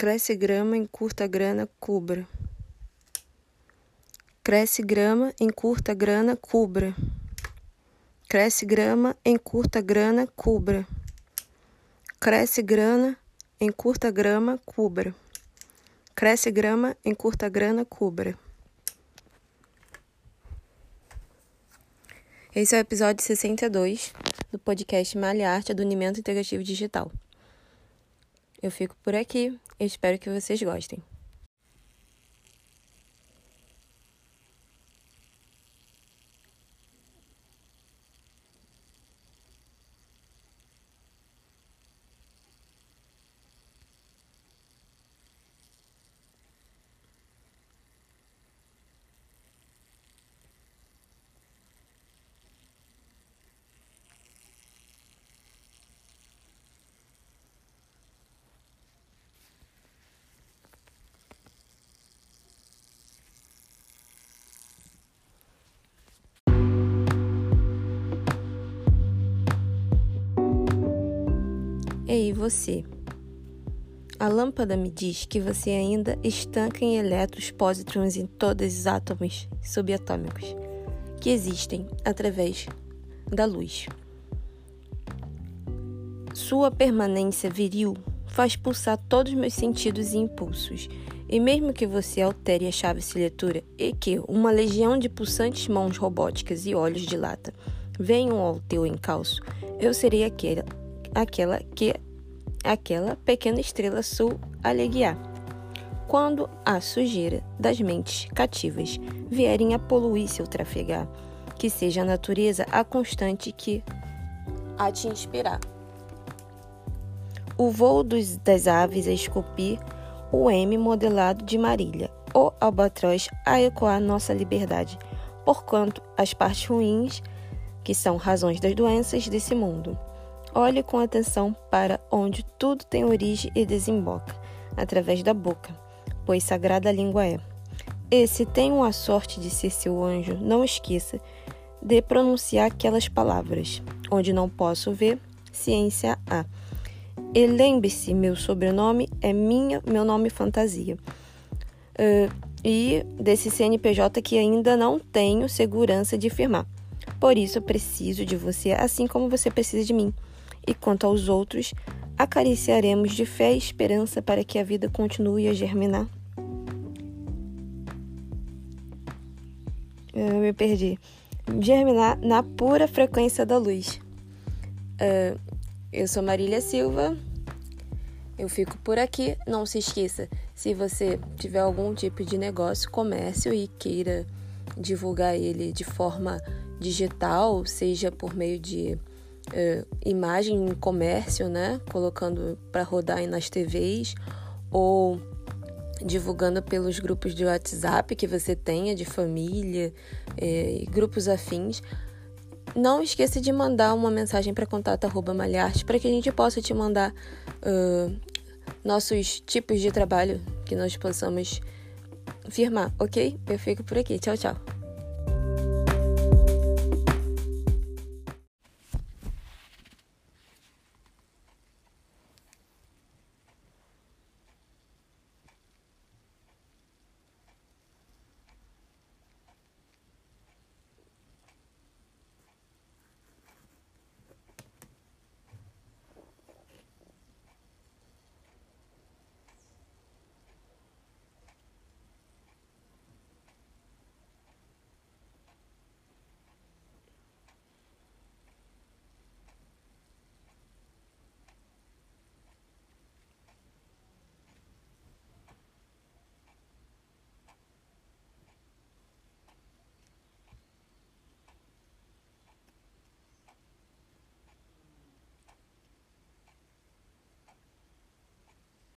Cresce grama, encurta grana, cubra. Cresce grama, encurta grana, cubra. Cresce grama, encurta grana, cubra. Cresce grana, encurta grama, cubra. Cresce grama, encurta grana, cubra. Esse é o episódio 62 do podcast Malha Arte do Unimento Integrativo Digital. Eu fico por aqui, espero que vocês gostem. Ei, você! A lâmpada me diz que você ainda estanca em elétrons, pósitrons em todos os átomos subatômicos que existem através da luz. Sua permanência viril faz pulsar todos os meus sentidos e impulsos, e mesmo que você altere a chave seletora e que uma legião de pulsantes mãos robóticas e olhos de lata venham ao teu encalço, eu serei aquela aquela que aquela pequena estrela sul a. Quando a sujeira das mentes cativas vierem a poluir seu trafegar, que seja a natureza a constante que a te inspirar. O voo dos, das aves a esculpir o M modelado de Marília, o albatroz a ecoar nossa liberdade, porquanto as partes ruins, que são razões das doenças desse mundo, Olhe com atenção para onde tudo tem origem e desemboca, através da boca, pois sagrada a língua é. E se tenho a sorte de ser seu anjo, não esqueça de pronunciar aquelas palavras. Onde não posso ver, ciência há. E lembre-se, meu sobrenome é minha, meu nome fantasia. Uh, e desse CNPJ que ainda não tenho segurança de firmar. Por isso, preciso de você, assim como você precisa de mim e quanto aos outros, acariciaremos de fé e esperança para que a vida continue a germinar. Eu me perdi. Germinar na pura frequência da luz. Uh, eu sou Marília Silva. Eu fico por aqui. Não se esqueça, se você tiver algum tipo de negócio, comércio e queira divulgar ele de forma digital, seja por meio de é, imagem em comércio, né? Colocando para rodar nas TVs ou divulgando pelos grupos de WhatsApp que você tenha de família é, e grupos afins. Não esqueça de mandar uma mensagem para contato@malharte para que a gente possa te mandar uh, nossos tipos de trabalho que nós possamos firmar, ok? Eu fico por aqui. Tchau, tchau.